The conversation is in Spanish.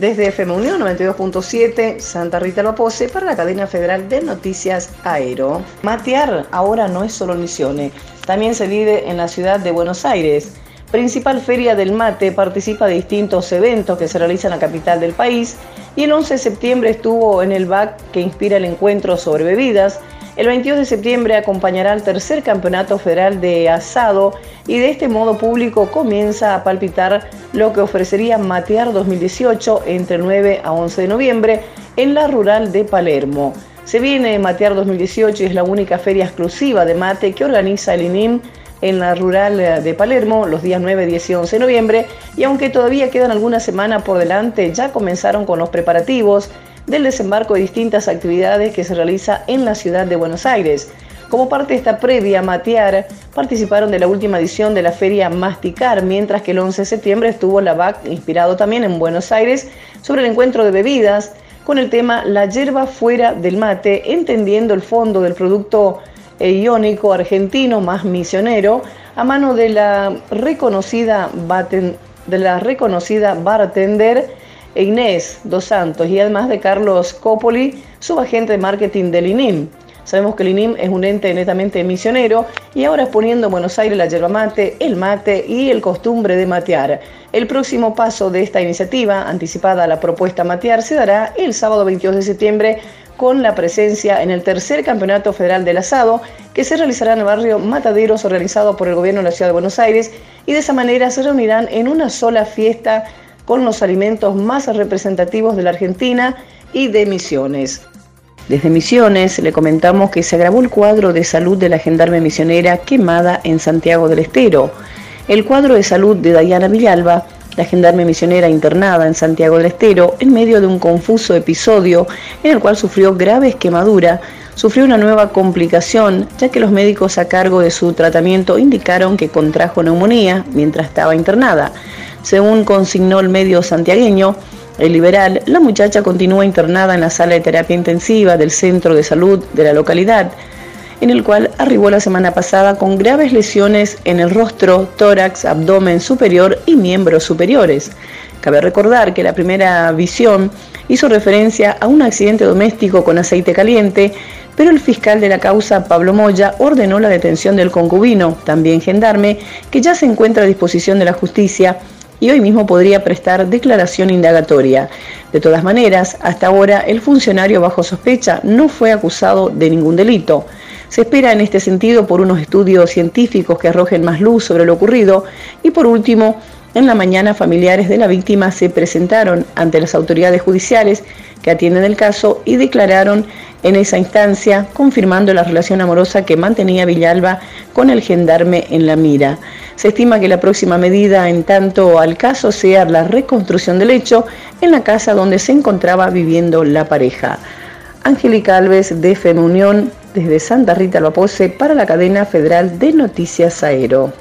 Desde FM Unión 92.7, Santa Rita Lopose, para la cadena federal de noticias Aero. Matear ahora no es solo Misiones, también se vive en la ciudad de Buenos Aires. Principal Feria del Mate participa de distintos eventos que se realizan en la capital del país y el 11 de septiembre estuvo en el BAC que inspira el encuentro sobre bebidas el 22 de septiembre acompañará al tercer campeonato federal de asado y de este modo público comienza a palpitar lo que ofrecería Matear 2018 entre 9 a 11 de noviembre en la rural de Palermo. Se viene Matear 2018 y es la única feria exclusiva de mate que organiza el INIM en la rural de Palermo los días 9, 10 y 11 de noviembre y aunque todavía quedan algunas semanas por delante, ya comenzaron con los preparativos del desembarco de distintas actividades que se realiza en la ciudad de Buenos Aires. Como parte de esta previa, Matear participaron de la última edición de la feria Masticar, mientras que el 11 de septiembre estuvo la BAC, inspirado también en Buenos Aires, sobre el encuentro de bebidas con el tema La hierba fuera del mate, entendiendo el fondo del producto iónico argentino más misionero, a mano de la reconocida, de la reconocida bartender Inés Dos Santos y además de Carlos Copoli, subagente de marketing del INIM. Sabemos que el INIM es un ente netamente misionero y ahora exponiendo en Buenos Aires la yerba mate, el mate y el costumbre de matear. El próximo paso de esta iniciativa, anticipada a la propuesta matear, se dará el sábado 22 de septiembre con la presencia en el tercer Campeonato Federal del Asado que se realizará en el barrio Mataderos organizado por el gobierno de la Ciudad de Buenos Aires y de esa manera se reunirán en una sola fiesta con los alimentos más representativos de la Argentina y de Misiones. Desde Misiones le comentamos que se grabó el cuadro de salud de la gendarme misionera quemada en Santiago del Estero. El cuadro de salud de Dayana Villalba, la gendarme misionera internada en Santiago del Estero, en medio de un confuso episodio en el cual sufrió graves quemaduras, sufrió una nueva complicación, ya que los médicos a cargo de su tratamiento indicaron que contrajo neumonía mientras estaba internada. Según consignó el medio santiagueño, el liberal, la muchacha continúa internada en la sala de terapia intensiva del centro de salud de la localidad, en el cual arribó la semana pasada con graves lesiones en el rostro, tórax, abdomen superior y miembros superiores. Cabe recordar que la primera visión hizo referencia a un accidente doméstico con aceite caliente, pero el fiscal de la causa, Pablo Moya, ordenó la detención del concubino, también gendarme, que ya se encuentra a disposición de la justicia y hoy mismo podría prestar declaración indagatoria. De todas maneras, hasta ahora el funcionario bajo sospecha no fue acusado de ningún delito. Se espera en este sentido por unos estudios científicos que arrojen más luz sobre lo ocurrido y por último, en la mañana familiares de la víctima se presentaron ante las autoridades judiciales que atienden el caso y declararon en esa instancia confirmando la relación amorosa que mantenía Villalba con el gendarme en la mira. Se estima que la próxima medida en tanto al caso sea la reconstrucción del hecho en la casa donde se encontraba viviendo la pareja. Angélica Alves de FEMUNIÓN desde Santa Rita Lopose para la cadena federal de Noticias Aero.